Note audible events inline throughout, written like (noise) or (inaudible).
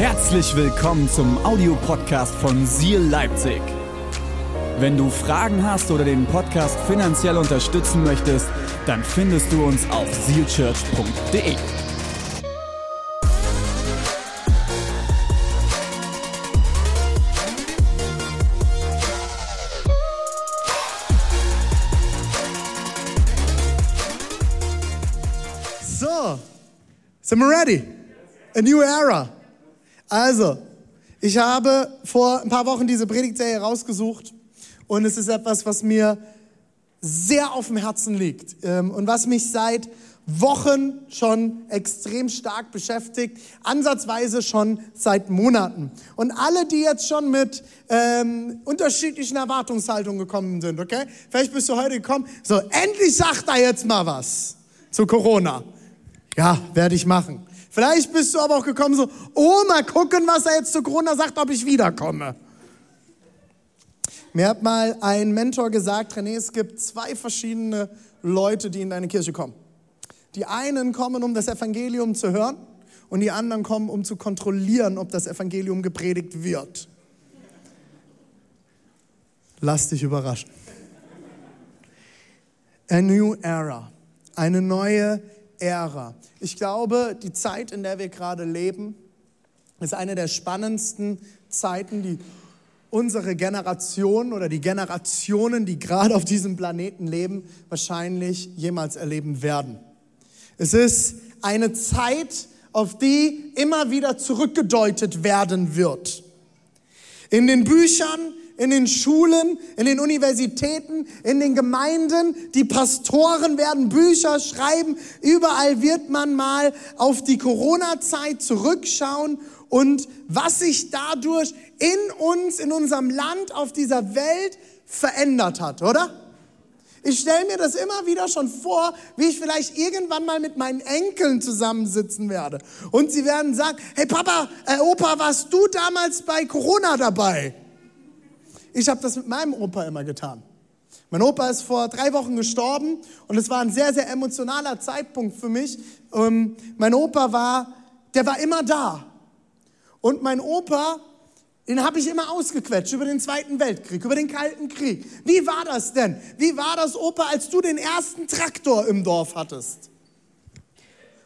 Herzlich willkommen zum Audiopodcast von Seal Leipzig. Wenn du Fragen hast oder den Podcast finanziell unterstützen möchtest, dann findest du uns auf sealchurch.de. So, sind wir ready? A new era. Also, ich habe vor ein paar Wochen diese Predigtserie rausgesucht und es ist etwas, was mir sehr auf dem Herzen liegt ähm, und was mich seit Wochen schon extrem stark beschäftigt, ansatzweise schon seit Monaten. Und alle, die jetzt schon mit ähm, unterschiedlichen Erwartungshaltungen gekommen sind, okay? Vielleicht bist du heute gekommen, so, endlich sagt er jetzt mal was zu Corona. Ja, werde ich machen. Vielleicht bist du aber auch gekommen so, oh, mal gucken, was er jetzt zu Corona sagt, ob ich wiederkomme. Mir hat mal ein Mentor gesagt, René, es gibt zwei verschiedene Leute, die in deine Kirche kommen. Die einen kommen, um das Evangelium zu hören und die anderen kommen, um zu kontrollieren, ob das Evangelium gepredigt wird. Lass dich überraschen. A new era, eine neue Ära. Ich glaube, die Zeit, in der wir gerade leben, ist eine der spannendsten Zeiten, die unsere Generation oder die Generationen, die gerade auf diesem Planeten leben, wahrscheinlich jemals erleben werden. Es ist eine Zeit, auf die immer wieder zurückgedeutet werden wird. In den Büchern, in den Schulen, in den Universitäten, in den Gemeinden. Die Pastoren werden Bücher schreiben. Überall wird man mal auf die Corona-Zeit zurückschauen und was sich dadurch in uns, in unserem Land, auf dieser Welt verändert hat, oder? Ich stelle mir das immer wieder schon vor, wie ich vielleicht irgendwann mal mit meinen Enkeln zusammensitzen werde. Und sie werden sagen, hey Papa, äh, Opa, warst du damals bei Corona dabei? Ich habe das mit meinem Opa immer getan. Mein Opa ist vor drei Wochen gestorben und es war ein sehr, sehr emotionaler Zeitpunkt für mich. Ähm, mein Opa war, der war immer da. Und mein Opa, den habe ich immer ausgequetscht über den Zweiten Weltkrieg, über den Kalten Krieg. Wie war das denn? Wie war das, Opa, als du den ersten Traktor im Dorf hattest?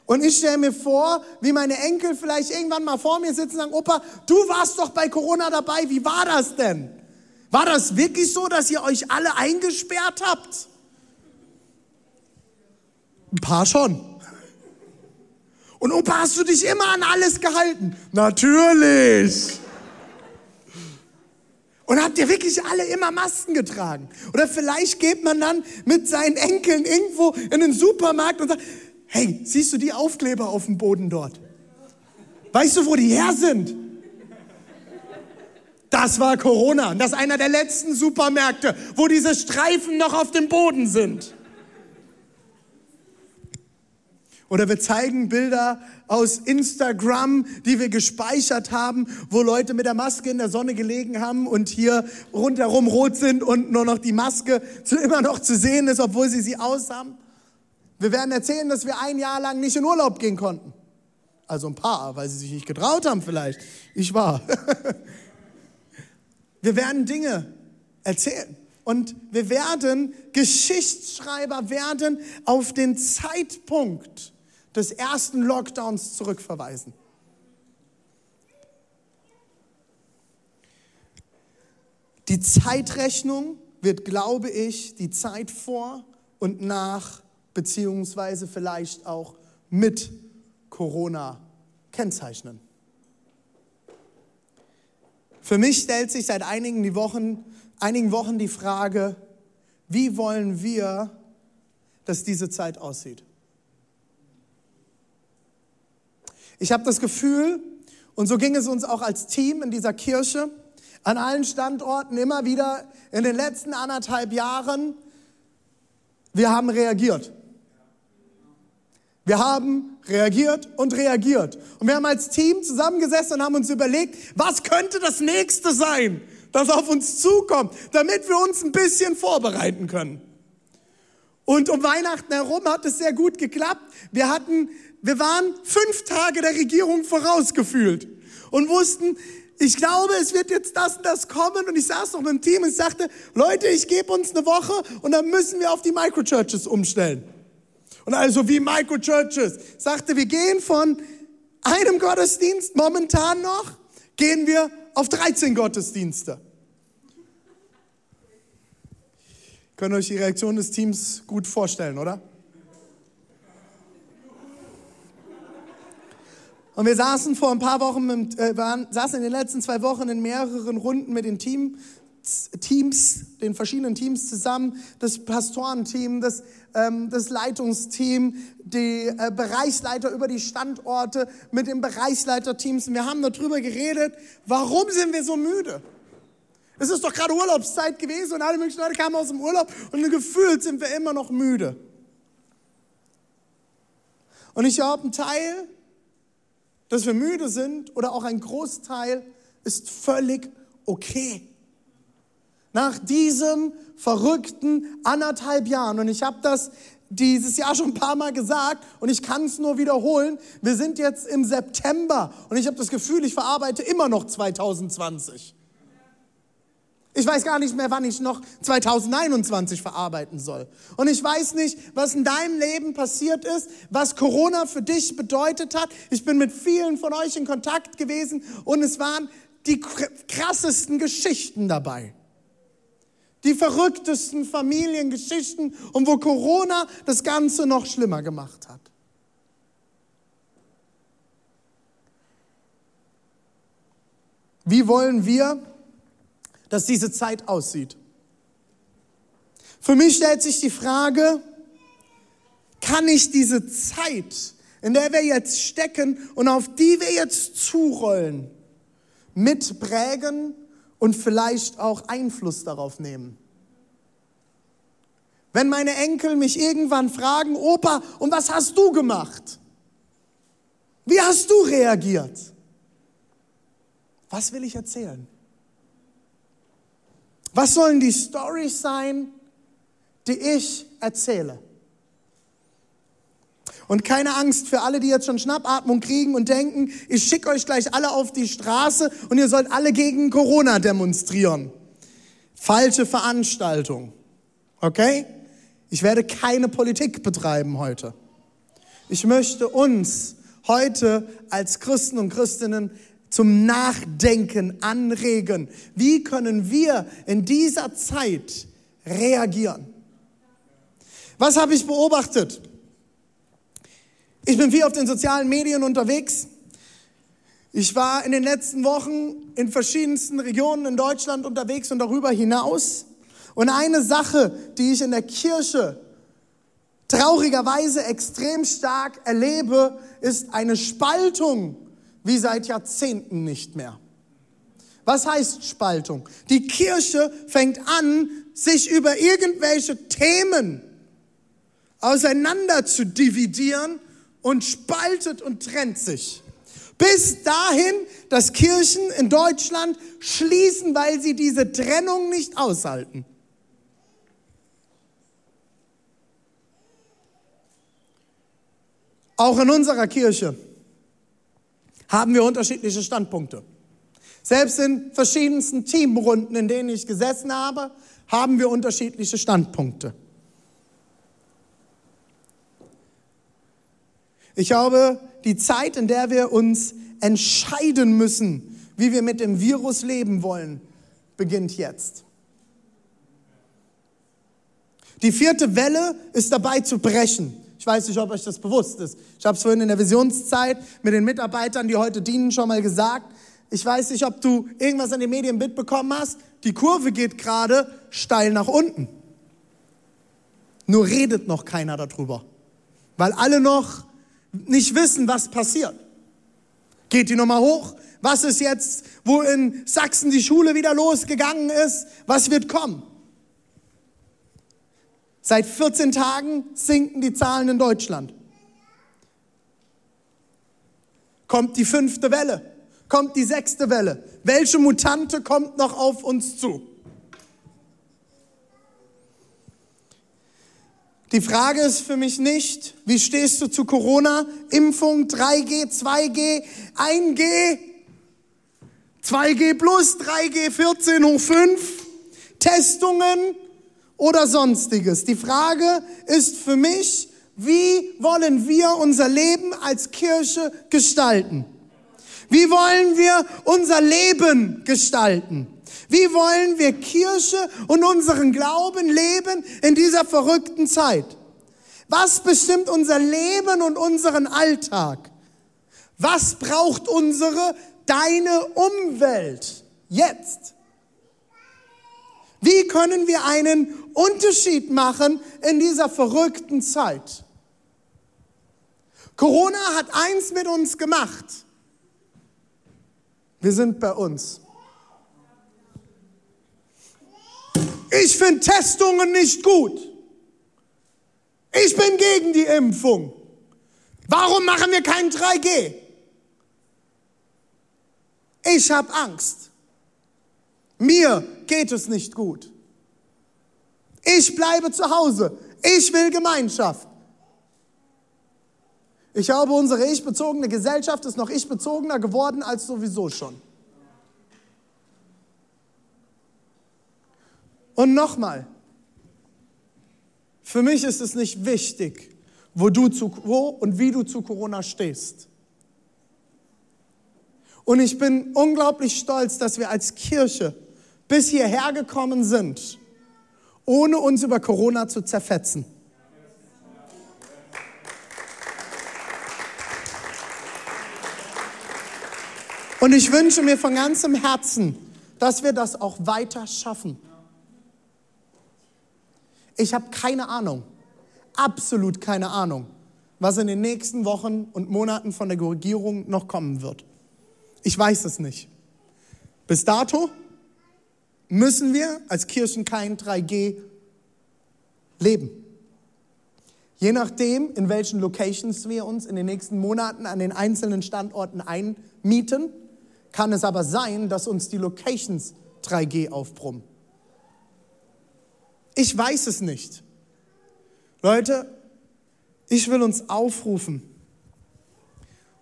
Und ich stelle mir vor, wie meine Enkel vielleicht irgendwann mal vor mir sitzen und sagen, Opa, du warst doch bei Corona dabei, wie war das denn? War das wirklich so, dass ihr euch alle eingesperrt habt? Ein paar schon. Und Opa, hast du dich immer an alles gehalten? Natürlich. Und habt ihr wirklich alle immer Masken getragen? Oder vielleicht geht man dann mit seinen Enkeln irgendwo in den Supermarkt und sagt, hey, siehst du die Aufkleber auf dem Boden dort? Weißt du, wo die her sind? Das war Corona. Und das ist einer der letzten Supermärkte, wo diese Streifen noch auf dem Boden sind. Oder wir zeigen Bilder aus Instagram, die wir gespeichert haben, wo Leute mit der Maske in der Sonne gelegen haben und hier rundherum rot sind und nur noch die Maske immer noch zu sehen ist, obwohl sie sie aus haben. Wir werden erzählen, dass wir ein Jahr lang nicht in Urlaub gehen konnten. Also ein paar, weil sie sich nicht getraut haben vielleicht. Ich war. (laughs) Wir werden Dinge erzählen. Und wir werden Geschichtsschreiber werden auf den Zeitpunkt des ersten Lockdowns zurückverweisen. Die Zeitrechnung wird, glaube ich, die Zeit vor und nach, beziehungsweise vielleicht auch mit Corona kennzeichnen. Für mich stellt sich seit einigen Wochen, einigen Wochen die Frage, wie wollen wir, dass diese Zeit aussieht? Ich habe das Gefühl, und so ging es uns auch als Team in dieser Kirche, an allen Standorten immer wieder in den letzten anderthalb Jahren, wir haben reagiert. Wir haben reagiert und reagiert. Und wir haben als Team zusammengesessen und haben uns überlegt, was könnte das nächste sein, das auf uns zukommt, damit wir uns ein bisschen vorbereiten können. Und um Weihnachten herum hat es sehr gut geklappt. Wir hatten, wir waren fünf Tage der Regierung vorausgefühlt. und wussten, ich glaube, es wird jetzt das und das kommen. Und ich saß noch mit dem Team und sagte, Leute, ich gebe uns eine Woche und dann müssen wir auf die Microchurches umstellen. Und also wie Microchurches. Sagte, wir gehen von einem Gottesdienst momentan noch, gehen wir auf 13 Gottesdienste. Könnt ihr euch die Reaktion des Teams gut vorstellen, oder? Und wir saßen vor ein paar Wochen, mit, äh, waren, saßen in den letzten zwei Wochen in mehreren Runden mit den Team, Teams, den verschiedenen Teams zusammen, das Pastorenteam, das, ähm, das Leitungsteam, die äh, Bereichsleiter über die Standorte mit den Bereichsleiterteams. Wir haben darüber geredet, warum sind wir so müde? Es ist doch gerade Urlaubszeit gewesen und alle möglichen Leute kamen aus dem Urlaub und gefühlt sind wir immer noch müde. Und ich glaube, ein Teil dass wir müde sind oder auch ein Großteil ist völlig okay. Nach diesem verrückten anderthalb Jahren, und ich habe das dieses Jahr (laughs) schon ein paar Mal gesagt und ich kann es nur wiederholen, wir sind jetzt im September und ich habe das Gefühl, ich verarbeite immer noch 2020. Ich weiß gar nicht mehr, wann ich noch 2021 verarbeiten soll. Und ich weiß nicht, was in deinem Leben passiert ist, was Corona für dich bedeutet hat. Ich bin mit vielen von euch in Kontakt gewesen und es waren die krassesten Geschichten dabei. Die verrücktesten Familiengeschichten und wo Corona das Ganze noch schlimmer gemacht hat. Wie wollen wir dass diese Zeit aussieht. Für mich stellt sich die Frage, kann ich diese Zeit, in der wir jetzt stecken und auf die wir jetzt zurollen, mitprägen und vielleicht auch Einfluss darauf nehmen? Wenn meine Enkel mich irgendwann fragen, Opa, und was hast du gemacht? Wie hast du reagiert? Was will ich erzählen? Was sollen die Storys sein, die ich erzähle? Und keine Angst für alle, die jetzt schon Schnappatmung kriegen und denken, ich schicke euch gleich alle auf die Straße und ihr sollt alle gegen Corona demonstrieren. Falsche Veranstaltung. Okay? Ich werde keine Politik betreiben heute. Ich möchte uns heute als Christen und Christinnen zum Nachdenken anregen. Wie können wir in dieser Zeit reagieren? Was habe ich beobachtet? Ich bin viel auf den sozialen Medien unterwegs. Ich war in den letzten Wochen in verschiedensten Regionen in Deutschland unterwegs und darüber hinaus. Und eine Sache, die ich in der Kirche traurigerweise extrem stark erlebe, ist eine Spaltung wie seit Jahrzehnten nicht mehr. Was heißt Spaltung? Die Kirche fängt an, sich über irgendwelche Themen auseinander zu dividieren und spaltet und trennt sich. Bis dahin, dass Kirchen in Deutschland schließen, weil sie diese Trennung nicht aushalten. Auch in unserer Kirche haben wir unterschiedliche Standpunkte. Selbst in verschiedensten Teamrunden, in denen ich gesessen habe, haben wir unterschiedliche Standpunkte. Ich glaube, die Zeit, in der wir uns entscheiden müssen, wie wir mit dem Virus leben wollen, beginnt jetzt. Die vierte Welle ist dabei zu brechen. Ich weiß nicht, ob euch das bewusst ist. Ich habe es vorhin in der Visionszeit mit den Mitarbeitern, die heute dienen, schon mal gesagt. Ich weiß nicht, ob du irgendwas an den Medien mitbekommen hast. Die Kurve geht gerade steil nach unten. Nur redet noch keiner darüber, weil alle noch nicht wissen, was passiert. Geht die nochmal hoch? Was ist jetzt, wo in Sachsen die Schule wieder losgegangen ist? Was wird kommen? Seit 14 Tagen sinken die Zahlen in Deutschland. Kommt die fünfte Welle? Kommt die sechste Welle? Welche Mutante kommt noch auf uns zu? Die Frage ist für mich nicht, wie stehst du zu Corona, Impfung, 3G, 2G, 1G? 2G plus, 3G, 14 hoch 5, Testungen oder sonstiges. Die Frage ist für mich, wie wollen wir unser Leben als Kirche gestalten? Wie wollen wir unser Leben gestalten? Wie wollen wir Kirche und unseren Glauben leben in dieser verrückten Zeit? Was bestimmt unser Leben und unseren Alltag? Was braucht unsere, deine Umwelt jetzt? Wie können wir einen Unterschied machen in dieser verrückten Zeit? Corona hat eins mit uns gemacht. Wir sind bei uns. Ich finde Testungen nicht gut. Ich bin gegen die Impfung. Warum machen wir kein 3G? Ich habe Angst. Mir geht es nicht gut. Ich bleibe zu Hause. Ich will Gemeinschaft. Ich glaube, unsere ich-bezogene Gesellschaft ist noch ich-bezogener geworden als sowieso schon. Und nochmal, für mich ist es nicht wichtig, wo du zu, wo und wie du zu Corona stehst. Und ich bin unglaublich stolz, dass wir als Kirche bis hierher gekommen sind, ohne uns über Corona zu zerfetzen. Und ich wünsche mir von ganzem Herzen, dass wir das auch weiter schaffen. Ich habe keine Ahnung, absolut keine Ahnung, was in den nächsten Wochen und Monaten von der Regierung noch kommen wird. Ich weiß es nicht. Bis dato müssen wir als Kirchen kein 3G leben. Je nachdem, in welchen Locations wir uns in den nächsten Monaten an den einzelnen Standorten einmieten, kann es aber sein, dass uns die Locations 3G aufbrummen. Ich weiß es nicht. Leute, ich will uns aufrufen,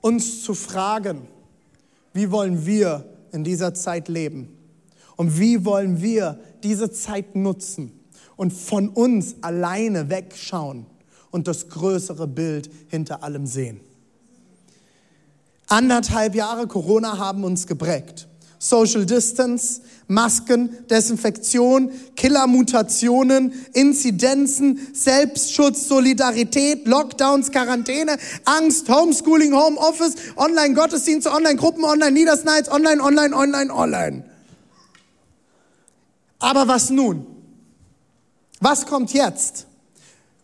uns zu fragen, wie wollen wir in dieser Zeit leben? Und wie wollen wir diese Zeit nutzen und von uns alleine wegschauen und das größere Bild hinter allem sehen? Anderthalb Jahre Corona haben uns geprägt. Social Distance, Masken, Desinfektion, Killermutationen, Inzidenzen, Selbstschutz, Solidarität, Lockdowns, Quarantäne, Angst, Homeschooling, Homeoffice, Online-Gottesdienste, Online-Gruppen, Online-Niedersnights, Online, Online, Online, Online. Aber was nun? Was kommt jetzt?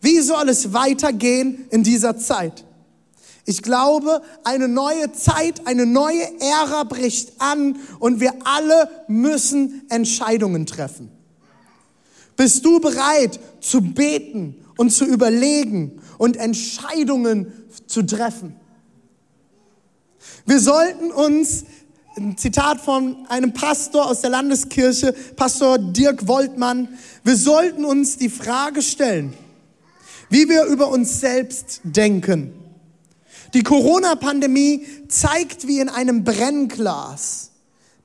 Wie soll es weitergehen in dieser Zeit? Ich glaube, eine neue Zeit, eine neue Ära bricht an und wir alle müssen Entscheidungen treffen. Bist du bereit zu beten und zu überlegen und Entscheidungen zu treffen? Wir sollten uns, ein Zitat von einem Pastor aus der Landeskirche, Pastor Dirk Woltmann, wir sollten uns die Frage stellen, wie wir über uns selbst denken. Die Corona-Pandemie zeigt wie in einem Brennglas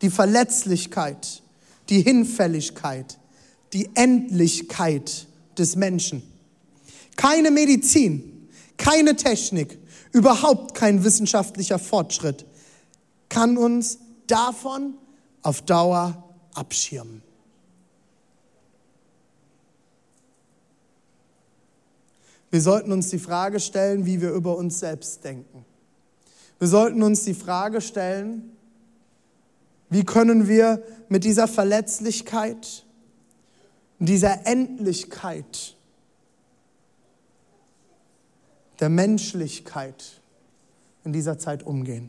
die Verletzlichkeit, die Hinfälligkeit, die Endlichkeit des Menschen. Keine Medizin, keine Technik, überhaupt kein wissenschaftlicher Fortschritt kann uns davon auf Dauer abschirmen. Wir sollten uns die Frage stellen, wie wir über uns selbst denken. Wir sollten uns die Frage stellen, wie können wir mit dieser Verletzlichkeit, dieser Endlichkeit, der Menschlichkeit in dieser Zeit umgehen.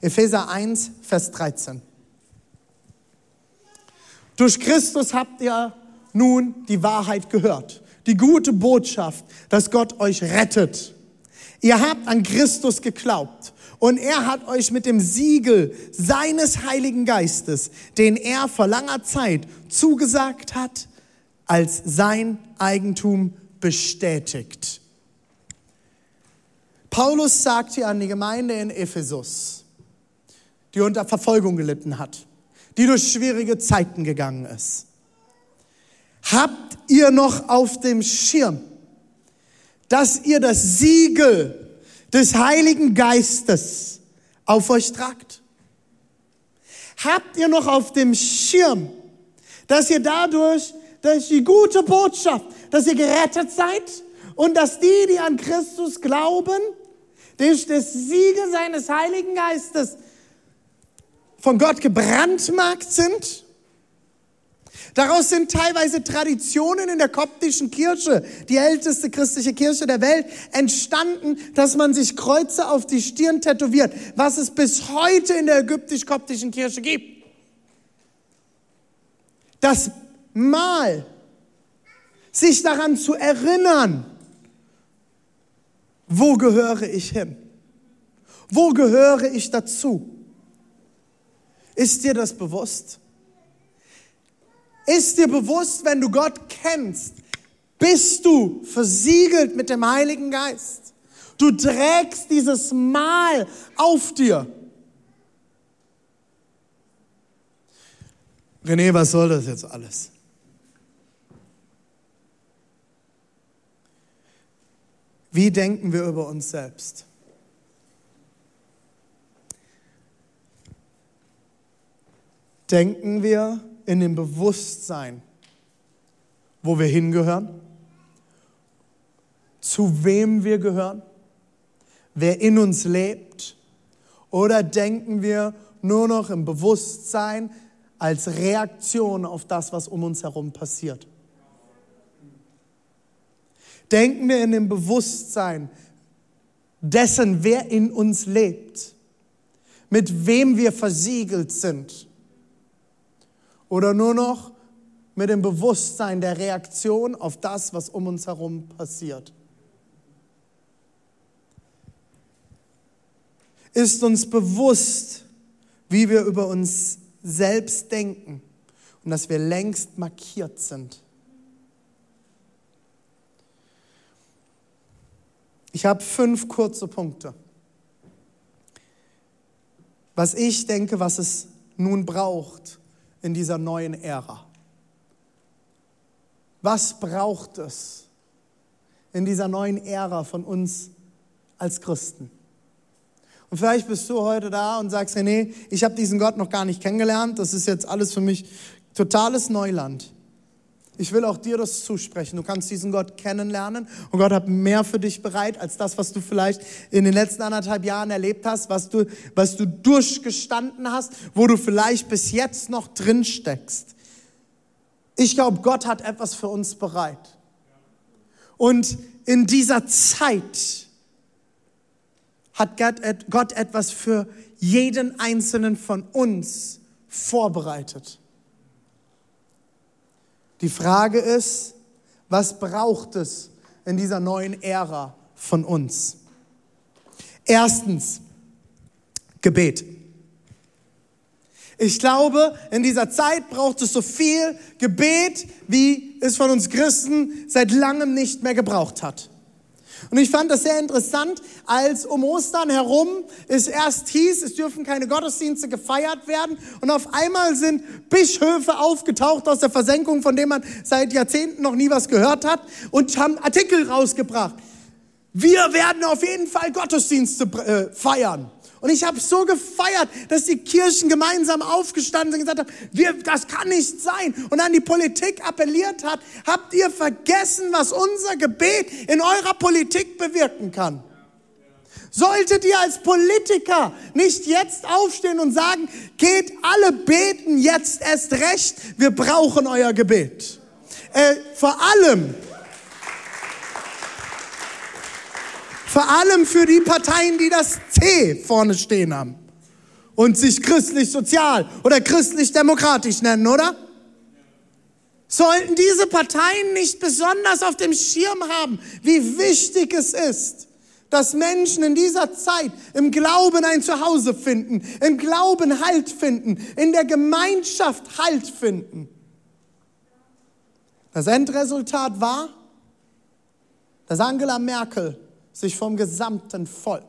Epheser 1, Vers 13. Durch Christus habt ihr nun die Wahrheit gehört die gute Botschaft, dass Gott euch rettet. Ihr habt an Christus geglaubt und er hat euch mit dem Siegel seines Heiligen Geistes, den er vor langer Zeit zugesagt hat, als sein Eigentum bestätigt. Paulus sagt hier an die Gemeinde in Ephesus, die unter Verfolgung gelitten hat, die durch schwierige Zeiten gegangen ist. Habt ihr noch auf dem Schirm, dass ihr das Siegel des Heiligen Geistes auf euch tragt? Habt ihr noch auf dem Schirm, dass ihr dadurch, durch die gute Botschaft, dass ihr gerettet seid und dass die, die an Christus glauben, durch das Siegel seines Heiligen Geistes von Gott gebrandmarkt sind? Daraus sind teilweise Traditionen in der koptischen Kirche, die älteste christliche Kirche der Welt, entstanden, dass man sich Kreuze auf die Stirn tätowiert, was es bis heute in der ägyptisch-koptischen Kirche gibt. Das Mal, sich daran zu erinnern, wo gehöre ich hin? Wo gehöre ich dazu? Ist dir das bewusst? Ist dir bewusst, wenn du Gott kennst, bist du versiegelt mit dem Heiligen Geist. Du trägst dieses Mal auf dir. René, was soll das jetzt alles? Wie denken wir über uns selbst? Denken wir in dem Bewusstsein, wo wir hingehören, zu wem wir gehören, wer in uns lebt, oder denken wir nur noch im Bewusstsein als Reaktion auf das, was um uns herum passiert? Denken wir in dem Bewusstsein dessen, wer in uns lebt, mit wem wir versiegelt sind oder nur noch mit dem Bewusstsein der Reaktion auf das, was um uns herum passiert? Ist uns bewusst, wie wir über uns selbst denken und dass wir längst markiert sind? Ich habe fünf kurze Punkte. Was ich denke, was es nun braucht, in dieser neuen Ära? Was braucht es in dieser neuen Ära von uns als Christen? Und vielleicht bist du heute da und sagst, René, ich habe diesen Gott noch gar nicht kennengelernt, das ist jetzt alles für mich totales Neuland. Ich will auch dir das zusprechen. Du kannst diesen Gott kennenlernen und Gott hat mehr für dich bereit als das, was du vielleicht in den letzten anderthalb Jahren erlebt hast, was du, was du durchgestanden hast, wo du vielleicht bis jetzt noch drin steckst. Ich glaube, Gott hat etwas für uns bereit. Und in dieser Zeit hat Gott etwas für jeden einzelnen von uns vorbereitet. Die Frage ist, was braucht es in dieser neuen Ära von uns? Erstens, Gebet. Ich glaube, in dieser Zeit braucht es so viel Gebet, wie es von uns Christen seit langem nicht mehr gebraucht hat. Und ich fand das sehr interessant, als um Ostern herum es erst hieß, es dürfen keine Gottesdienste gefeiert werden. Und auf einmal sind Bischöfe aufgetaucht aus der Versenkung, von dem man seit Jahrzehnten noch nie was gehört hat, und haben Artikel rausgebracht. Wir werden auf jeden Fall Gottesdienste äh, feiern. Und ich habe so gefeiert, dass die Kirchen gemeinsam aufgestanden sind und gesagt haben, wir, das kann nicht sein. Und an die Politik appelliert hat, habt ihr vergessen, was unser Gebet in eurer Politik bewirken kann? Solltet ihr als Politiker nicht jetzt aufstehen und sagen, geht alle beten jetzt erst recht, wir brauchen euer Gebet. Äh, vor allem, Vor allem für die Parteien, die das C vorne stehen haben und sich christlich-sozial oder christlich-demokratisch nennen, oder? Sollten diese Parteien nicht besonders auf dem Schirm haben, wie wichtig es ist, dass Menschen in dieser Zeit im Glauben ein Zuhause finden, im Glauben Halt finden, in der Gemeinschaft Halt finden. Das Endresultat war, dass Angela Merkel sich vom gesamten Volk,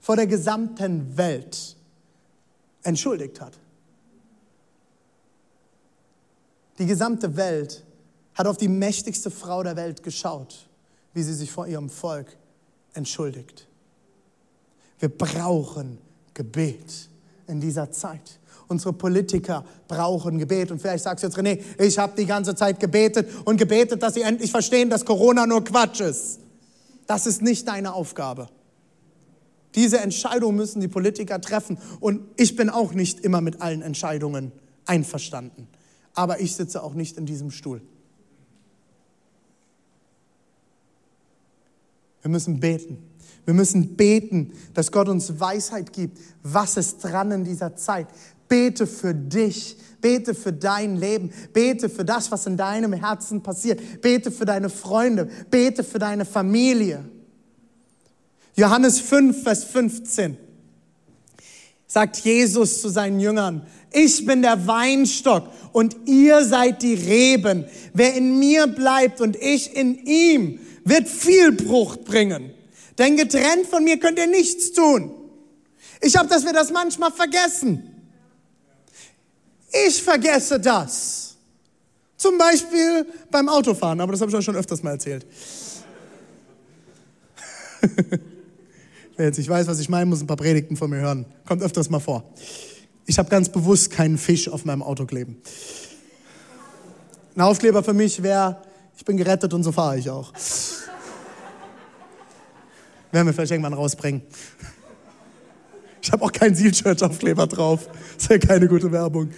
vor der gesamten Welt entschuldigt hat. Die gesamte Welt hat auf die mächtigste Frau der Welt geschaut, wie sie sich vor ihrem Volk entschuldigt. Wir brauchen Gebet in dieser Zeit. Unsere Politiker brauchen Gebet. Und vielleicht sagst du jetzt, René, ich habe die ganze Zeit gebetet und gebetet, dass sie endlich verstehen, dass Corona nur Quatsch ist. Das ist nicht deine Aufgabe. Diese Entscheidung müssen die Politiker treffen. Und ich bin auch nicht immer mit allen Entscheidungen einverstanden. Aber ich sitze auch nicht in diesem Stuhl. Wir müssen beten. Wir müssen beten, dass Gott uns Weisheit gibt. Was ist dran in dieser Zeit? Bete für dich. Bete für dein Leben. Bete für das, was in deinem Herzen passiert. Bete für deine Freunde. Bete für deine Familie. Johannes 5, Vers 15 sagt Jesus zu seinen Jüngern, ich bin der Weinstock und ihr seid die Reben. Wer in mir bleibt und ich in ihm, wird viel Frucht bringen. Denn getrennt von mir könnt ihr nichts tun. Ich habe, dass wir das manchmal vergessen. Ich vergesse das. Zum Beispiel beim Autofahren, aber das habe ich euch schon öfters mal erzählt. (laughs) Wer jetzt nicht weiß, was ich meine, muss ein paar Predigten von mir hören. Kommt öfters mal vor. Ich habe ganz bewusst keinen Fisch auf meinem Auto kleben. Ein Aufkleber für mich wäre, ich bin gerettet und so fahre ich auch. (laughs) Werden wir vielleicht irgendwann rausbringen. Ich habe auch keinen Seal Church Aufkleber drauf. Das ist ja keine gute Werbung.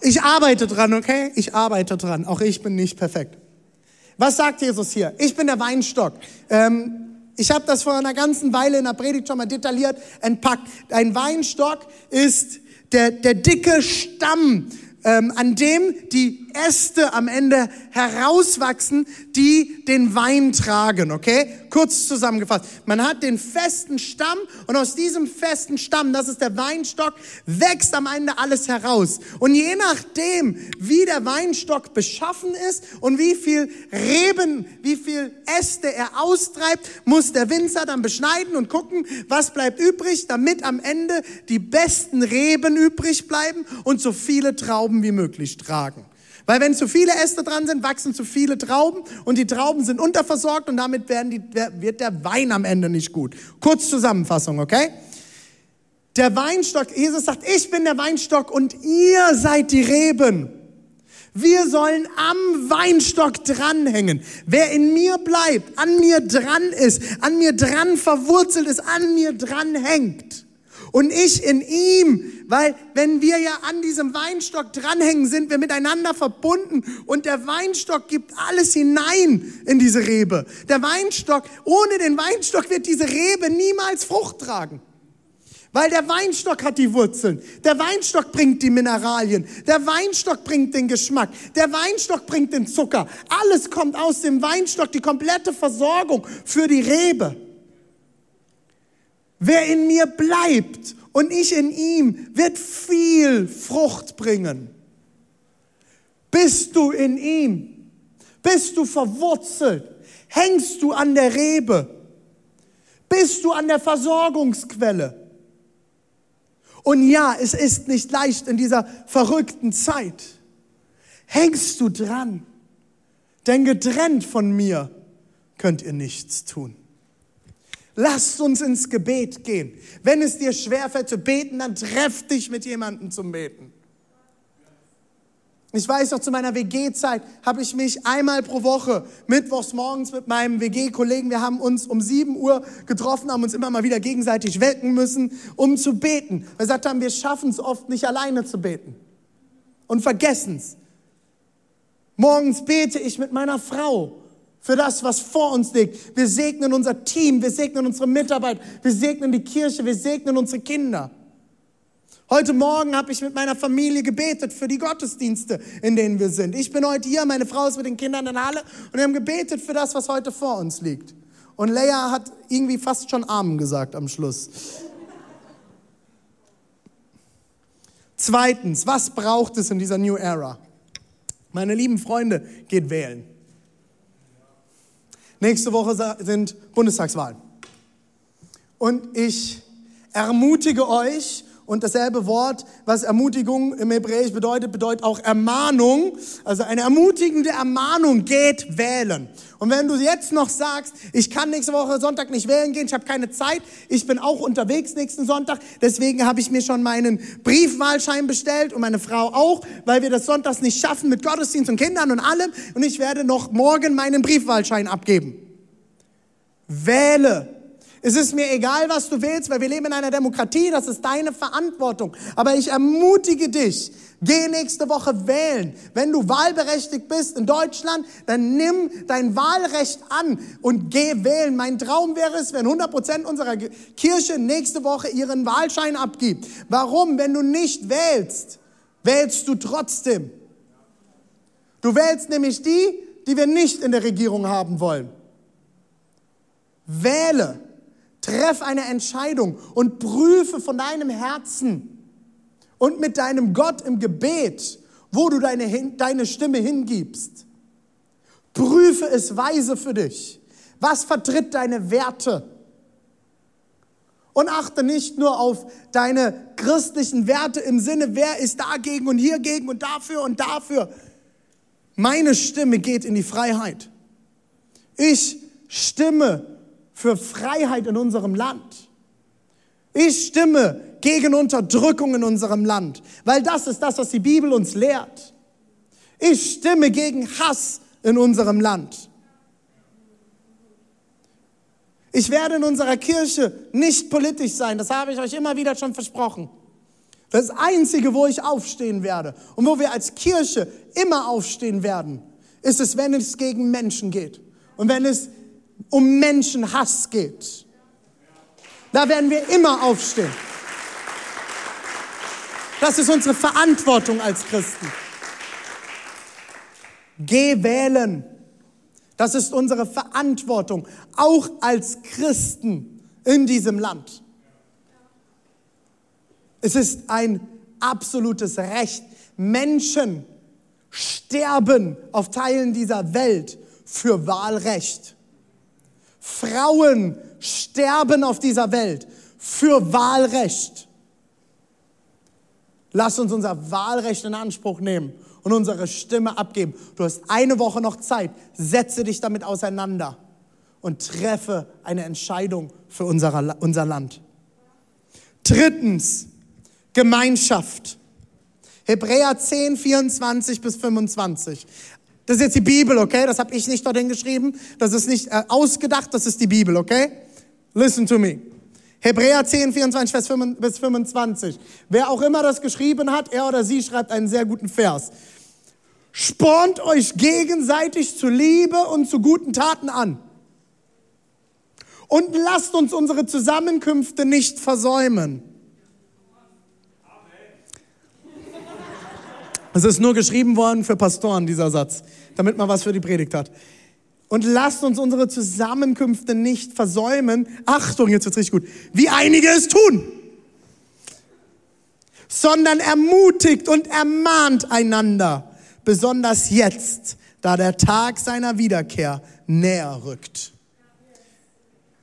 Ich arbeite dran, okay? Ich arbeite dran. Auch ich bin nicht perfekt. Was sagt Jesus hier? Ich bin der Weinstock. Ähm, ich habe das vor einer ganzen Weile in der Predigt schon mal detailliert entpackt. Ein Weinstock ist der, der dicke Stamm ähm, an dem die Äste am Ende herauswachsen, die den Wein tragen, okay? Kurz zusammengefasst. Man hat den festen Stamm und aus diesem festen Stamm, das ist der Weinstock, wächst am Ende alles heraus. Und je nachdem, wie der Weinstock beschaffen ist und wie viel Reben, wie viel Äste er austreibt, muss der Winzer dann beschneiden und gucken, was bleibt übrig, damit am Ende die besten Reben übrig bleiben und so viele Trauben Trauben wie möglich tragen. Weil wenn zu viele Äste dran sind, wachsen zu viele Trauben und die Trauben sind unterversorgt und damit die, wird der Wein am Ende nicht gut. Kurz Zusammenfassung, okay? Der Weinstock, Jesus sagt, ich bin der Weinstock und ihr seid die Reben. Wir sollen am Weinstock dranhängen. Wer in mir bleibt, an mir dran ist, an mir dran verwurzelt ist, an mir dran hängt und ich in ihm, weil wenn wir ja an diesem Weinstock dranhängen, sind wir miteinander verbunden und der Weinstock gibt alles hinein in diese Rebe. Der Weinstock, ohne den Weinstock wird diese Rebe niemals Frucht tragen. Weil der Weinstock hat die Wurzeln. Der Weinstock bringt die Mineralien. Der Weinstock bringt den Geschmack. Der Weinstock bringt den Zucker. Alles kommt aus dem Weinstock, die komplette Versorgung für die Rebe. Wer in mir bleibt und ich in ihm, wird viel Frucht bringen. Bist du in ihm? Bist du verwurzelt? Hängst du an der Rebe? Bist du an der Versorgungsquelle? Und ja, es ist nicht leicht in dieser verrückten Zeit. Hängst du dran? Denn getrennt von mir könnt ihr nichts tun. Lasst uns ins Gebet gehen. Wenn es dir schwerfällt zu beten, dann treff dich mit jemandem zum Beten. Ich weiß noch, zu meiner WG-Zeit habe ich mich einmal pro Woche mittwochs morgens mit meinem WG-Kollegen, wir haben uns um 7 Uhr getroffen, haben uns immer mal wieder gegenseitig wecken müssen, um zu beten. Wir gesagt haben, wir schaffen es oft nicht alleine zu beten und vergessen es. Morgens bete ich mit meiner Frau für das, was vor uns liegt. Wir segnen unser Team, wir segnen unsere Mitarbeit, wir segnen die Kirche, wir segnen unsere Kinder. Heute Morgen habe ich mit meiner Familie gebetet für die Gottesdienste, in denen wir sind. Ich bin heute hier, meine Frau ist mit den Kindern in der Halle und wir haben gebetet für das, was heute vor uns liegt. Und Leia hat irgendwie fast schon Amen gesagt am Schluss. Zweitens, was braucht es in dieser New Era? Meine lieben Freunde, geht wählen. Nächste Woche sind Bundestagswahlen. Und ich ermutige euch Und dasselbe Wort, was Ermutigung im Hebräisch bedeutet, bedeutet auch Ermahnung. Also eine ermutigende Ermahnung, geht wählen. Und wenn du jetzt noch sagst, ich kann nächste Woche Sonntag nicht wählen gehen, ich habe keine Zeit, ich bin auch unterwegs nächsten Sonntag, deswegen habe ich mir schon meinen Briefwahlschein bestellt und meine Frau auch, weil wir das sonntags nicht schaffen mit Gottesdienst und Kindern und allem. Und ich werde noch morgen meinen Briefwahlschein abgeben. Wähle es ist mir egal, was du willst, weil wir leben in einer Demokratie, das ist deine Verantwortung. Aber ich ermutige dich, geh nächste Woche wählen. Wenn du wahlberechtigt bist in Deutschland, dann nimm dein Wahlrecht an und geh wählen. Mein Traum wäre es, wenn 100 Prozent unserer Kirche nächste Woche ihren Wahlschein abgibt. Warum? Wenn du nicht wählst, wählst du trotzdem. Du wählst nämlich die, die wir nicht in der Regierung haben wollen. Wähle. Treff eine Entscheidung und prüfe von deinem Herzen und mit deinem Gott im Gebet, wo du deine, deine Stimme hingibst. Prüfe es weise für dich. Was vertritt deine Werte? Und achte nicht nur auf deine christlichen Werte im Sinne, wer ist dagegen und hiergegen und dafür und dafür. Meine Stimme geht in die Freiheit. Ich stimme für Freiheit in unserem Land. Ich stimme gegen Unterdrückung in unserem Land, weil das ist das, was die Bibel uns lehrt. Ich stimme gegen Hass in unserem Land. Ich werde in unserer Kirche nicht politisch sein, das habe ich euch immer wieder schon versprochen. Das Einzige, wo ich aufstehen werde und wo wir als Kirche immer aufstehen werden, ist es, wenn es gegen Menschen geht und wenn es um Menschenhass geht. Da werden wir immer aufstehen. Das ist unsere Verantwortung als Christen. Geh wählen. Das ist unsere Verantwortung, auch als Christen in diesem Land. Es ist ein absolutes Recht. Menschen sterben auf Teilen dieser Welt für Wahlrecht. Frauen sterben auf dieser Welt für Wahlrecht. Lass uns unser Wahlrecht in Anspruch nehmen und unsere Stimme abgeben. Du hast eine Woche noch Zeit. Setze dich damit auseinander und treffe eine Entscheidung für unser, unser Land. Drittens, Gemeinschaft. Hebräer 10, 24 bis 25. Das ist jetzt die Bibel, okay? Das habe ich nicht dorthin geschrieben. Das ist nicht äh, ausgedacht, das ist die Bibel, okay? Listen to me. Hebräer 10, 24 Vers 5, bis 25. Wer auch immer das geschrieben hat, er oder sie schreibt einen sehr guten Vers. Spornt euch gegenseitig zu Liebe und zu guten Taten an. Und lasst uns unsere Zusammenkünfte nicht versäumen Es ist nur geschrieben worden für Pastoren, dieser Satz, damit man was für die Predigt hat. Und lasst uns unsere Zusammenkünfte nicht versäumen. Achtung, jetzt wird's richtig gut. Wie einige es tun. Sondern ermutigt und ermahnt einander. Besonders jetzt, da der Tag seiner Wiederkehr näher rückt.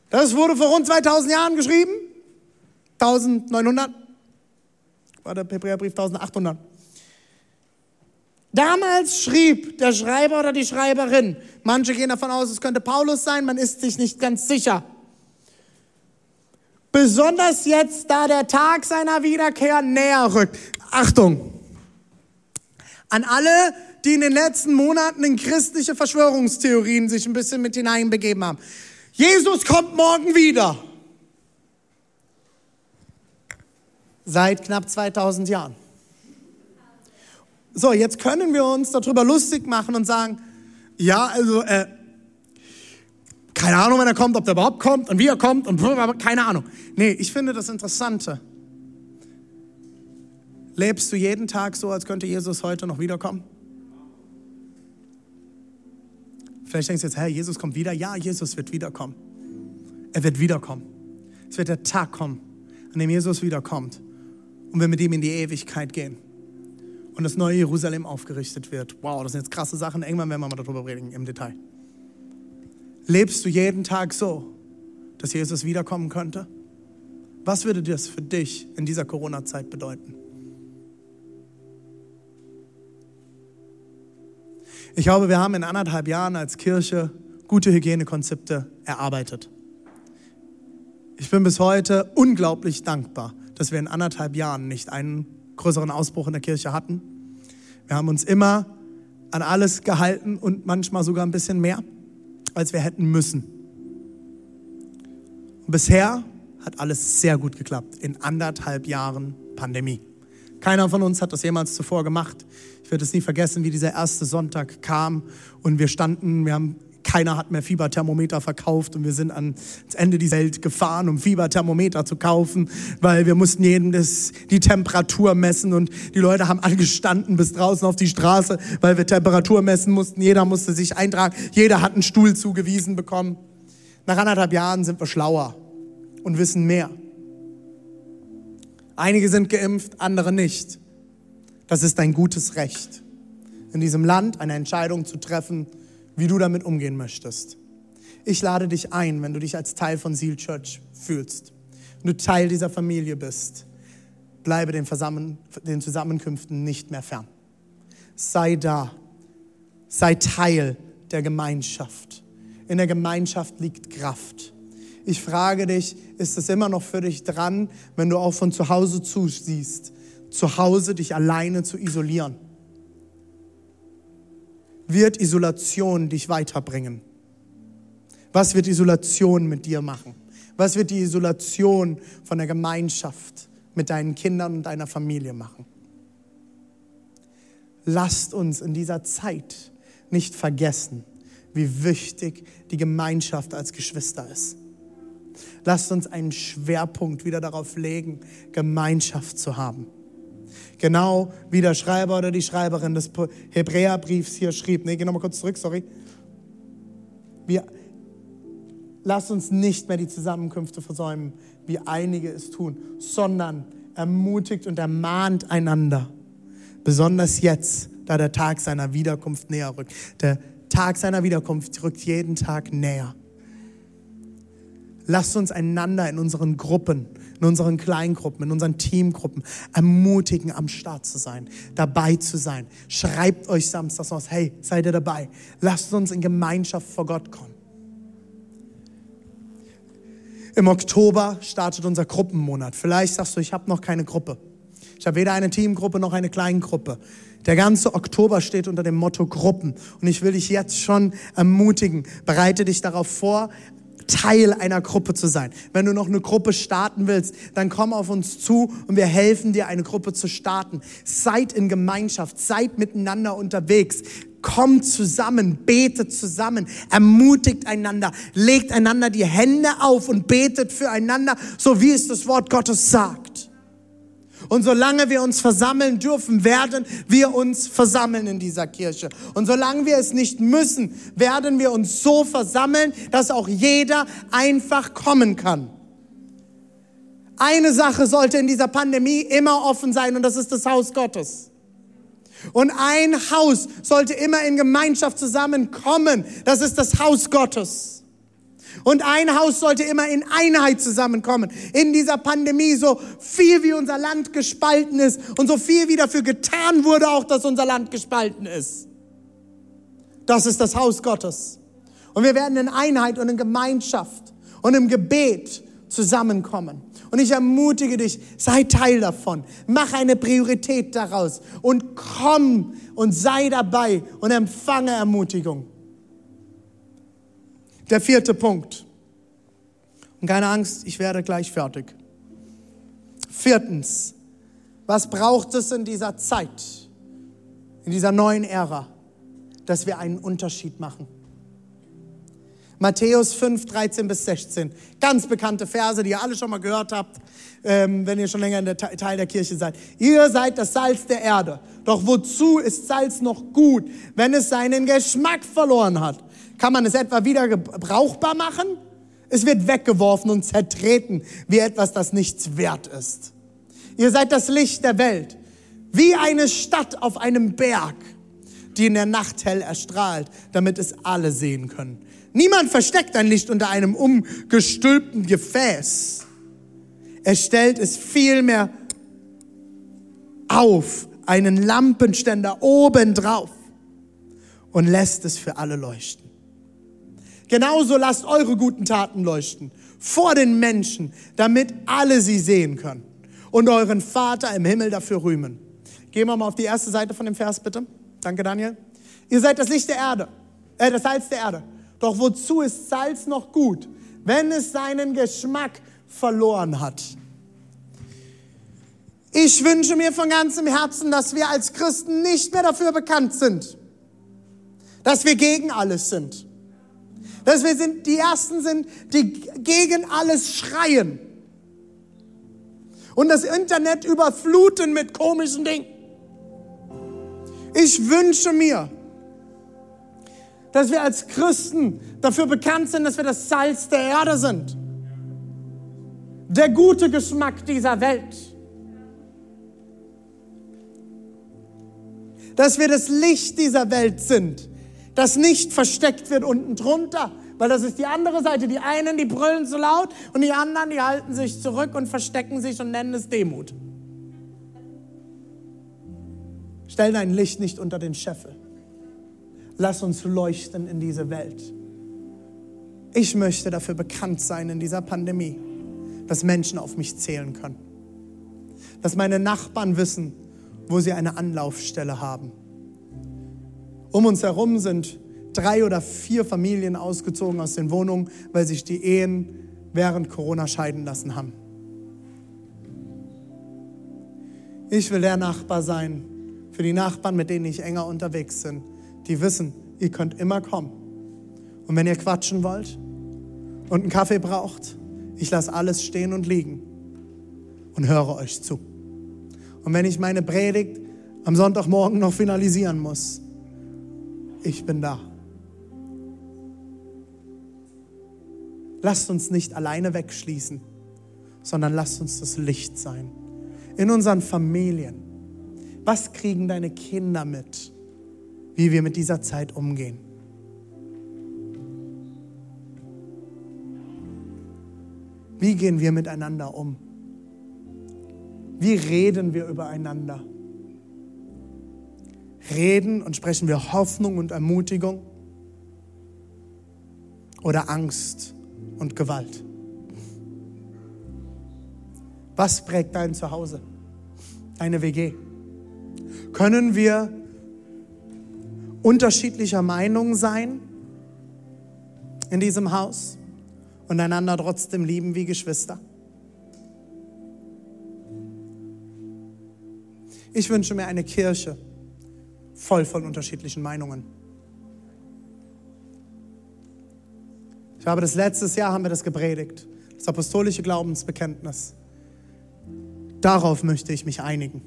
Das wurde vor rund 2000 Jahren geschrieben. 1900. War der Hebräerbrief 1800. Damals schrieb der Schreiber oder die Schreiberin, manche gehen davon aus, es könnte Paulus sein, man ist sich nicht ganz sicher. Besonders jetzt, da der Tag seiner Wiederkehr näher rückt. Achtung! An alle, die in den letzten Monaten in christliche Verschwörungstheorien sich ein bisschen mit hineinbegeben haben. Jesus kommt morgen wieder. Seit knapp 2000 Jahren. So, jetzt können wir uns darüber lustig machen und sagen, ja, also, äh, keine Ahnung, wenn er kommt, ob der überhaupt kommt und wie er kommt und keine Ahnung. Nee, ich finde das Interessante. Lebst du jeden Tag so, als könnte Jesus heute noch wiederkommen? Vielleicht denkst du jetzt, Herr, Jesus kommt wieder. Ja, Jesus wird wiederkommen. Er wird wiederkommen. Es wird der Tag kommen, an dem Jesus wiederkommt und wir mit ihm in die Ewigkeit gehen und das neue Jerusalem aufgerichtet wird. Wow, das sind jetzt krasse Sachen. Irgendwann werden wir mal darüber reden im Detail. Lebst du jeden Tag so, dass Jesus wiederkommen könnte? Was würde das für dich in dieser Corona-Zeit bedeuten? Ich glaube, wir haben in anderthalb Jahren als Kirche gute Hygienekonzepte erarbeitet. Ich bin bis heute unglaublich dankbar, dass wir in anderthalb Jahren nicht einen größeren Ausbruch in der Kirche hatten. Wir haben uns immer an alles gehalten und manchmal sogar ein bisschen mehr, als wir hätten müssen. Und bisher hat alles sehr gut geklappt in anderthalb Jahren Pandemie. Keiner von uns hat das jemals zuvor gemacht. Ich werde es nie vergessen, wie dieser erste Sonntag kam und wir standen, wir haben keiner hat mehr Fieberthermometer verkauft und wir sind ans Ende dieser Welt gefahren, um Fieberthermometer zu kaufen, weil wir mussten jedem das, die Temperatur messen und die Leute haben angestanden bis draußen auf die Straße, weil wir Temperatur messen mussten. Jeder musste sich eintragen, jeder hat einen Stuhl zugewiesen bekommen. Nach anderthalb Jahren sind wir schlauer und wissen mehr. Einige sind geimpft, andere nicht. Das ist ein gutes Recht, in diesem Land eine Entscheidung zu treffen, wie du damit umgehen möchtest. Ich lade dich ein, wenn du dich als Teil von Seal Church fühlst und du Teil dieser Familie bist, bleibe den, Versammen, den Zusammenkünften nicht mehr fern. Sei da, sei Teil der Gemeinschaft. In der Gemeinschaft liegt Kraft. Ich frage dich, ist es immer noch für dich dran, wenn du auch von zu Hause zusiehst, zu Hause dich alleine zu isolieren? Wird Isolation dich weiterbringen? Was wird Isolation mit dir machen? Was wird die Isolation von der Gemeinschaft mit deinen Kindern und deiner Familie machen? Lasst uns in dieser Zeit nicht vergessen, wie wichtig die Gemeinschaft als Geschwister ist. Lasst uns einen Schwerpunkt wieder darauf legen, Gemeinschaft zu haben. Genau wie der Schreiber oder die Schreiberin des Hebräerbriefs hier schrieb. Nee, geh nochmal kurz zurück, sorry. Wir, lasst uns nicht mehr die Zusammenkünfte versäumen, wie einige es tun, sondern ermutigt und ermahnt einander. Besonders jetzt, da der Tag seiner Wiederkunft näher rückt. Der Tag seiner Wiederkunft rückt jeden Tag näher. Lasst uns einander in unseren Gruppen, in unseren Kleingruppen, in unseren Teamgruppen ermutigen, am Start zu sein, dabei zu sein. Schreibt euch samstags aus, hey, seid ihr dabei? Lasst uns in Gemeinschaft vor Gott kommen. Im Oktober startet unser Gruppenmonat. Vielleicht sagst du, ich habe noch keine Gruppe. Ich habe weder eine Teamgruppe noch eine Kleingruppe. Der ganze Oktober steht unter dem Motto Gruppen. Und ich will dich jetzt schon ermutigen, bereite dich darauf vor, Teil einer Gruppe zu sein. Wenn du noch eine Gruppe starten willst, dann komm auf uns zu und wir helfen dir, eine Gruppe zu starten. Seid in Gemeinschaft, seid miteinander unterwegs. Kommt zusammen, betet zusammen, ermutigt einander, legt einander die Hände auf und betet füreinander, so wie es das Wort Gottes sagt. Und solange wir uns versammeln dürfen, werden wir uns versammeln in dieser Kirche. Und solange wir es nicht müssen, werden wir uns so versammeln, dass auch jeder einfach kommen kann. Eine Sache sollte in dieser Pandemie immer offen sein und das ist das Haus Gottes. Und ein Haus sollte immer in Gemeinschaft zusammenkommen. Das ist das Haus Gottes. Und ein Haus sollte immer in Einheit zusammenkommen. In dieser Pandemie, so viel wie unser Land gespalten ist und so viel wie dafür getan wurde, auch dass unser Land gespalten ist. Das ist das Haus Gottes. Und wir werden in Einheit und in Gemeinschaft und im Gebet zusammenkommen. Und ich ermutige dich, sei Teil davon. Mach eine Priorität daraus und komm und sei dabei und empfange Ermutigung. Der vierte Punkt. Und keine Angst, ich werde gleich fertig. Viertens, was braucht es in dieser Zeit, in dieser neuen Ära, dass wir einen Unterschied machen? Matthäus 5, 13 bis 16. Ganz bekannte Verse, die ihr alle schon mal gehört habt, ähm, wenn ihr schon länger in der Teil der Kirche seid. Ihr seid das Salz der Erde. Doch wozu ist Salz noch gut, wenn es seinen Geschmack verloren hat? Kann man es etwa wieder brauchbar machen? Es wird weggeworfen und zertreten wie etwas, das nichts wert ist. Ihr seid das Licht der Welt, wie eine Stadt auf einem Berg, die in der Nacht hell erstrahlt, damit es alle sehen können. Niemand versteckt ein Licht unter einem umgestülpten Gefäß. Er stellt es vielmehr auf, einen Lampenständer oben drauf und lässt es für alle leuchten. Genauso lasst eure guten Taten leuchten vor den Menschen, damit alle sie sehen können und euren Vater im Himmel dafür rühmen. Gehen wir mal auf die erste Seite von dem Vers, bitte. Danke, Daniel. Ihr seid das Licht der Erde, äh, das Salz der Erde. Doch wozu ist Salz noch gut, wenn es seinen Geschmack verloren hat? Ich wünsche mir von ganzem Herzen, dass wir als Christen nicht mehr dafür bekannt sind, dass wir gegen alles sind. Dass wir sind, die Ersten sind, die gegen alles schreien. Und das Internet überfluten mit komischen Dingen. Ich wünsche mir, dass wir als Christen dafür bekannt sind, dass wir das Salz der Erde sind. Der gute Geschmack dieser Welt. dass wir das Licht dieser Welt sind, das nicht versteckt wird unten drunter, weil das ist die andere Seite. Die einen, die brüllen zu laut und die anderen, die halten sich zurück und verstecken sich und nennen es Demut. Stell dein Licht nicht unter den Scheffel. Lass uns leuchten in diese Welt. Ich möchte dafür bekannt sein in dieser Pandemie, dass Menschen auf mich zählen können. Dass meine Nachbarn wissen, wo sie eine Anlaufstelle haben. Um uns herum sind drei oder vier Familien ausgezogen aus den Wohnungen, weil sich die Ehen während Corona scheiden lassen haben. Ich will der Nachbar sein für die Nachbarn, mit denen ich enger unterwegs bin, die wissen, ihr könnt immer kommen. Und wenn ihr quatschen wollt und einen Kaffee braucht, ich lasse alles stehen und liegen und höre euch zu. Und wenn ich meine Predigt am Sonntagmorgen noch finalisieren muss, ich bin da. Lasst uns nicht alleine wegschließen, sondern lasst uns das Licht sein. In unseren Familien. Was kriegen deine Kinder mit, wie wir mit dieser Zeit umgehen? Wie gehen wir miteinander um? Wie reden wir übereinander? Reden und sprechen wir Hoffnung und Ermutigung oder Angst und Gewalt? Was prägt dein Zuhause, deine WG? Können wir unterschiedlicher Meinung sein in diesem Haus und einander trotzdem lieben wie Geschwister? Ich wünsche mir eine Kirche voll von unterschiedlichen Meinungen. Ich habe das letztes Jahr haben wir das gepredigt, das apostolische Glaubensbekenntnis. Darauf möchte ich mich einigen.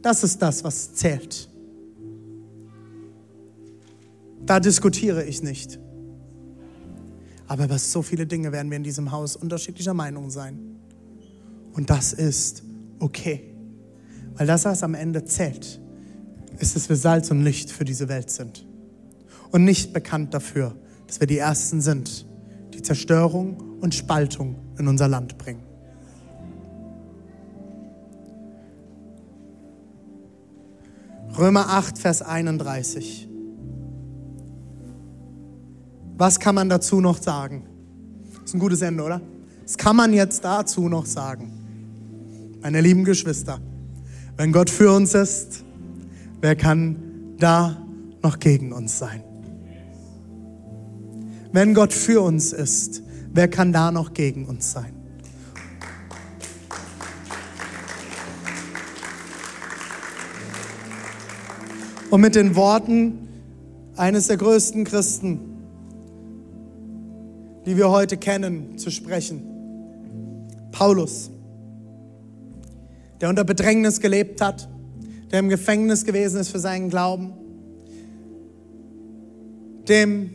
Das ist das, was zählt. Da diskutiere ich nicht. Aber über so viele Dinge werden wir in diesem Haus unterschiedlicher Meinung sein. Und das ist okay. Weil das, was am Ende zählt, ist, dass wir Salz und Licht für diese Welt sind. Und nicht bekannt dafür, dass wir die Ersten sind, die Zerstörung und Spaltung in unser Land bringen. Römer 8, Vers 31. Was kann man dazu noch sagen? Das ist ein gutes Ende, oder? Was kann man jetzt dazu noch sagen? Meine lieben Geschwister, wenn Gott für uns ist, wer kann da noch gegen uns sein? Wenn Gott für uns ist, wer kann da noch gegen uns sein? Und mit den Worten eines der größten Christen, die wir heute kennen, zu sprechen. Paulus der unter Bedrängnis gelebt hat, der im Gefängnis gewesen ist für seinen Glauben, dem,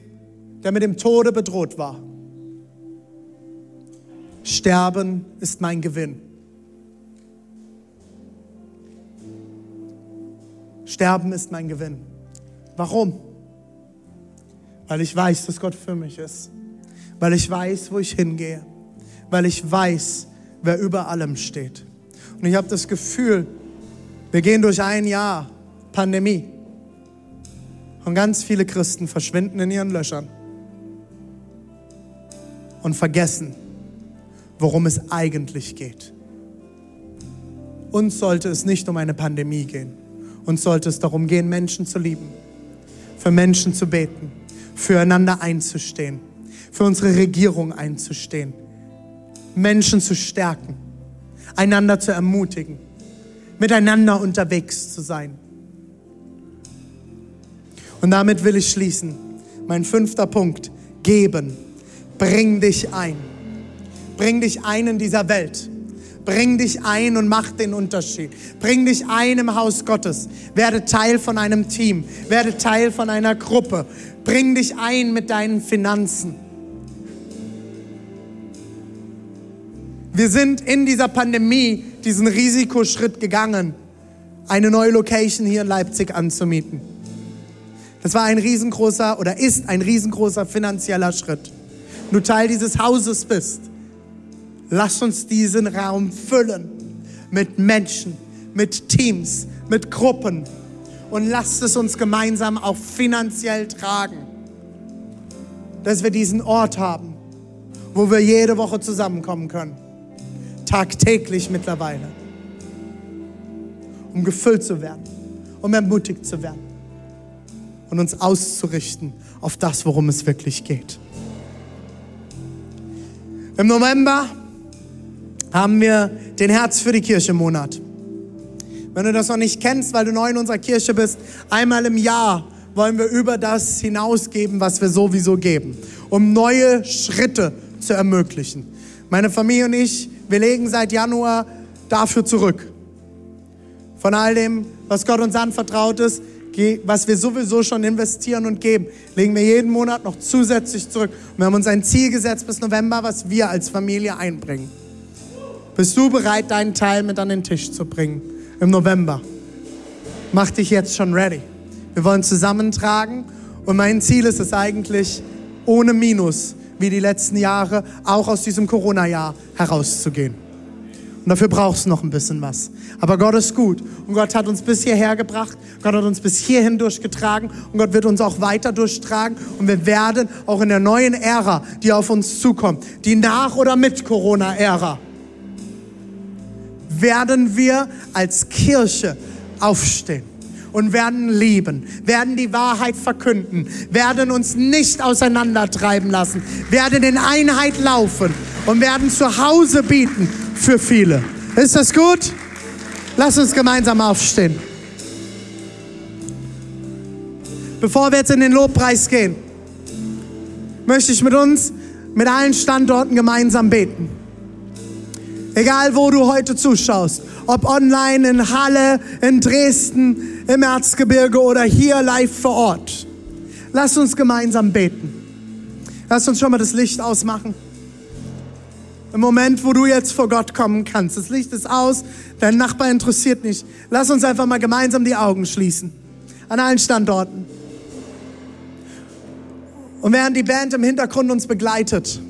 der mit dem Tode bedroht war. Sterben ist mein Gewinn. Sterben ist mein Gewinn. Warum? Weil ich weiß, dass Gott für mich ist. Weil ich weiß, wo ich hingehe. Weil ich weiß, wer über allem steht. Und ich habe das Gefühl, wir gehen durch ein Jahr Pandemie. Und ganz viele Christen verschwinden in ihren Löchern und vergessen, worum es eigentlich geht. Uns sollte es nicht um eine Pandemie gehen. Uns sollte es darum gehen, Menschen zu lieben, für Menschen zu beten, füreinander einzustehen, für unsere Regierung einzustehen, Menschen zu stärken, einander zu ermutigen, miteinander unterwegs zu sein. Und damit will ich schließen. Mein fünfter Punkt, geben. Bring dich ein. Bring dich ein in dieser Welt. Bring dich ein und mach den Unterschied. Bring dich ein im Haus Gottes. Werde Teil von einem Team. Werde Teil von einer Gruppe. Bring dich ein mit deinen Finanzen. Wir sind in dieser Pandemie diesen Risikoschritt gegangen, eine neue Location hier in Leipzig anzumieten. Das war ein riesengroßer oder ist ein riesengroßer finanzieller Schritt. Wenn du Teil dieses Hauses bist, Lass uns diesen Raum füllen mit Menschen, mit Teams, mit Gruppen und lasst es uns gemeinsam auch finanziell tragen, dass wir diesen Ort haben, wo wir jede Woche zusammenkommen können, tagtäglich mittlerweile, um gefüllt zu werden, um ermutigt zu werden und uns auszurichten auf das, worum es wirklich geht. Im November haben wir den Herz für die Kirche Monat. Wenn du das noch nicht kennst, weil du neu in unserer Kirche bist, einmal im Jahr wollen wir über das hinausgeben, was wir sowieso geben, um neue Schritte zu ermöglichen. Meine Familie und ich, wir legen seit Januar dafür zurück. Von all dem, was Gott uns anvertraut ist, was wir sowieso schon investieren und geben, legen wir jeden Monat noch zusätzlich zurück. Und wir haben uns ein Ziel gesetzt bis November, was wir als Familie einbringen. Bist du bereit, deinen Teil mit an den Tisch zu bringen im November? Mach dich jetzt schon ready. Wir wollen zusammentragen und mein Ziel ist es eigentlich, ohne Minus, wie die letzten Jahre, auch aus diesem Corona-Jahr herauszugehen. Und dafür brauchst du noch ein bisschen was. Aber Gott ist gut. Und Gott hat uns bis hierher gebracht. Gott hat uns bis hierhin durchgetragen. Und Gott wird uns auch weiter durchtragen. Und wir werden auch in der neuen Ära, die auf uns zukommt, die nach oder mit Corona-Ära, werden wir als Kirche aufstehen und werden lieben, werden die Wahrheit verkünden, werden uns nicht auseinandertreiben lassen, werden in Einheit laufen und werden zu Hause bieten für viele. Ist das gut? Lass uns gemeinsam aufstehen. Bevor wir jetzt in den Lobpreis gehen, möchte ich mit uns, mit allen Standorten gemeinsam beten. Egal, wo du heute zuschaust, ob online in Halle, in Dresden, im Erzgebirge oder hier live vor Ort. Lass uns gemeinsam beten. Lass uns schon mal das Licht ausmachen. Im Moment, wo du jetzt vor Gott kommen kannst. Das Licht ist aus, dein Nachbar interessiert nicht. Lass uns einfach mal gemeinsam die Augen schließen. An allen Standorten. Und während die Band im Hintergrund uns begleitet,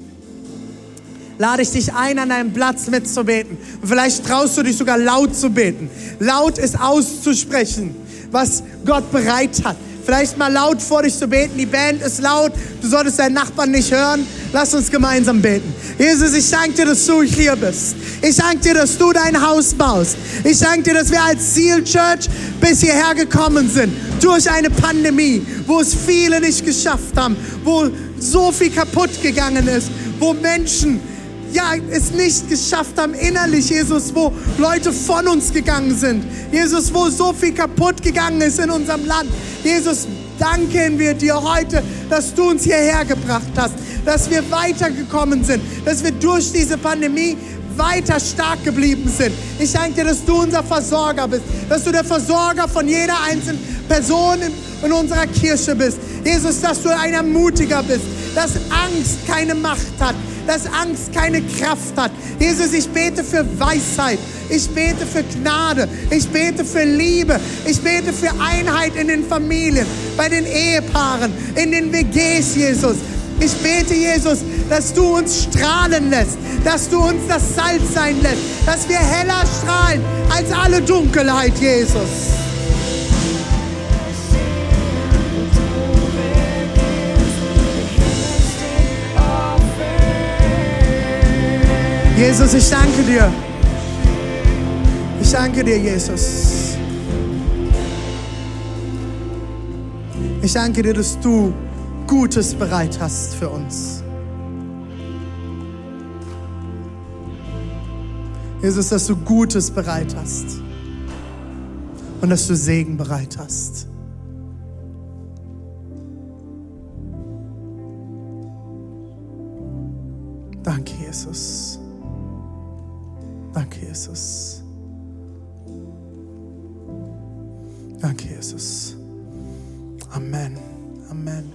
lade ich dich ein, an deinem Platz mitzubeten. Und vielleicht traust du dich sogar laut zu beten. Laut ist auszusprechen, was Gott bereit hat. Vielleicht mal laut vor dich zu beten. Die Band ist laut. Du solltest deinen Nachbarn nicht hören. Lass uns gemeinsam beten. Jesus, ich danke dir, dass du hier bist. Ich danke dir, dass du dein Haus baust. Ich danke dir, dass wir als Seal Church bis hierher gekommen sind. Durch eine Pandemie, wo es viele nicht geschafft haben, wo so viel kaputt gegangen ist, wo Menschen ja, es nicht geschafft haben innerlich, Jesus, wo Leute von uns gegangen sind. Jesus, wo so viel kaputt gegangen ist in unserem Land. Jesus, danken wir dir heute, dass du uns hierher gebracht hast, dass wir weitergekommen sind, dass wir durch diese Pandemie weiter stark geblieben sind. Ich danke dir, dass du unser Versorger bist, dass du der Versorger von jeder einzelnen Person in, unserer Kirche bist. Jesus, dass du ein Ermutiger bist, dass Angst keine Macht hat, dass Angst keine Kraft hat. Jesus, ich bete für Weisheit. Ich bete für Gnade. Ich bete für Liebe. Ich bete für Einheit in den Familien, bei den Ehepaaren, in den WGs, Jesus. Ich bete, Jesus, dass du uns strahlen lässt, dass du uns das Salz sein lässt, dass wir heller strahlen als alle Dunkelheit, Jesus. Jesus, ich danke dir. Ich danke dir, Jesus. Ich danke dir, dass du Gutes bereit hast für uns. Jesus, dass du Gutes bereit hast und dass du Segen bereit hast. Danke, Jesus. Tack Jesus. Tack Jesus. Amen. Amen.